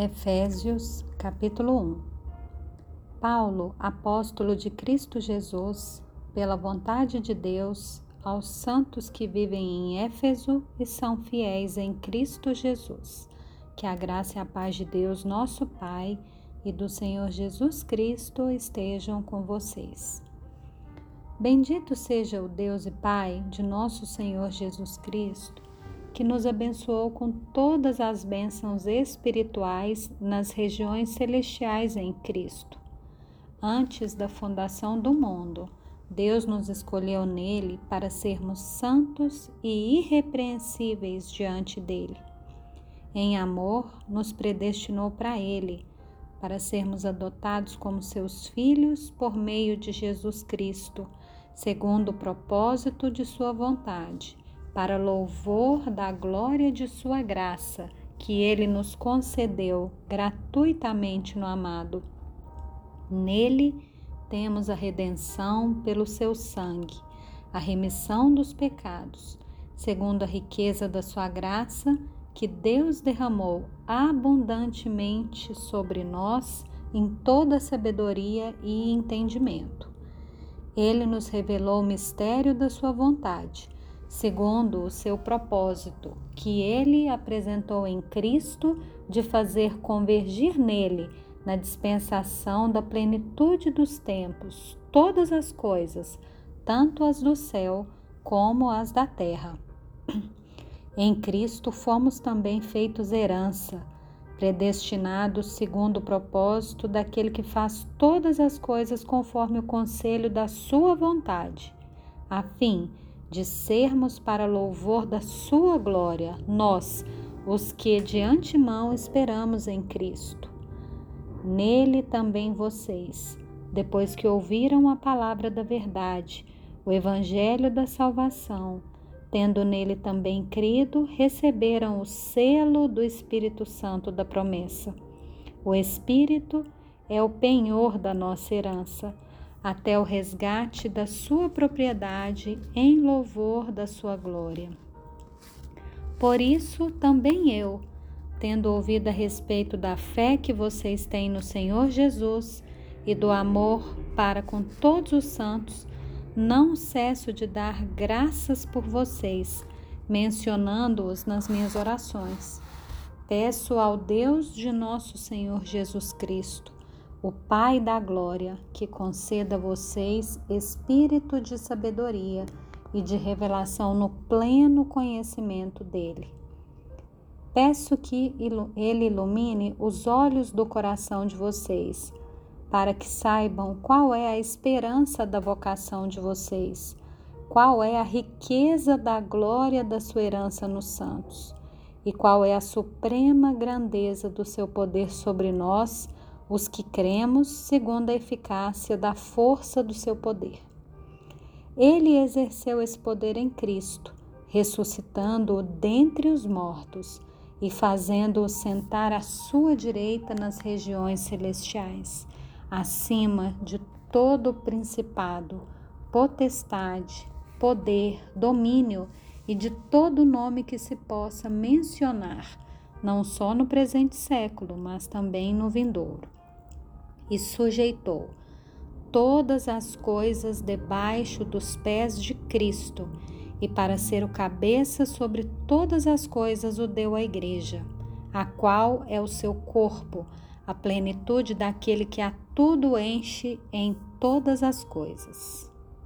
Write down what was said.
Efésios capítulo 1 Paulo, apóstolo de Cristo Jesus, pela vontade de Deus, aos santos que vivem em Éfeso e são fiéis em Cristo Jesus. Que a graça e a paz de Deus, nosso Pai, e do Senhor Jesus Cristo estejam com vocês. Bendito seja o Deus e Pai de nosso Senhor Jesus Cristo que nos abençoou com todas as bênçãos espirituais nas regiões celestiais em Cristo. Antes da fundação do mundo, Deus nos escolheu nele para sermos santos e irrepreensíveis diante dele. Em amor, nos predestinou para ele, para sermos adotados como seus filhos por meio de Jesus Cristo, segundo o propósito de sua vontade para louvor da glória de Sua graça, que Ele nos concedeu gratuitamente no amado. Nele temos a redenção pelo Seu sangue, a remissão dos pecados, segundo a riqueza da Sua graça, que Deus derramou abundantemente sobre nós em toda sabedoria e entendimento. Ele nos revelou o mistério da Sua vontade segundo o seu propósito, que ele apresentou em Cristo de fazer convergir nele, na dispensação da plenitude dos tempos, todas as coisas, tanto as do céu como as da terra. Em Cristo fomos também feitos herança, predestinados segundo o propósito daquele que faz todas as coisas conforme o conselho da sua vontade, a fim de de sermos para louvor da Sua glória, nós, os que de antemão esperamos em Cristo. Nele também vocês, depois que ouviram a palavra da verdade, o Evangelho da salvação, tendo nele também crido, receberam o selo do Espírito Santo da promessa. O Espírito é o penhor da nossa herança até o resgate da sua propriedade em louvor da sua glória. Por isso, também eu, tendo ouvido a respeito da fé que vocês têm no Senhor Jesus e do amor para com todos os santos, não cesso de dar graças por vocês, mencionando-os nas minhas orações. Peço ao Deus de nosso Senhor Jesus Cristo o Pai da Glória, que conceda a vocês espírito de sabedoria e de revelação no pleno conhecimento dele. Peço que ele ilumine os olhos do coração de vocês, para que saibam qual é a esperança da vocação de vocês, qual é a riqueza da glória da sua herança nos santos, e qual é a suprema grandeza do seu poder sobre nós os que cremos segundo a eficácia da força do seu poder. Ele exerceu esse poder em Cristo, ressuscitando-o dentre os mortos e fazendo-o sentar à sua direita nas regiões celestiais, acima de todo principado, potestade, poder, domínio e de todo nome que se possa mencionar, não só no presente século, mas também no vindouro e sujeitou todas as coisas debaixo dos pés de Cristo, e para ser o cabeça sobre todas as coisas o deu à Igreja, a qual é o seu corpo, a plenitude daquele que a tudo enche em todas as coisas.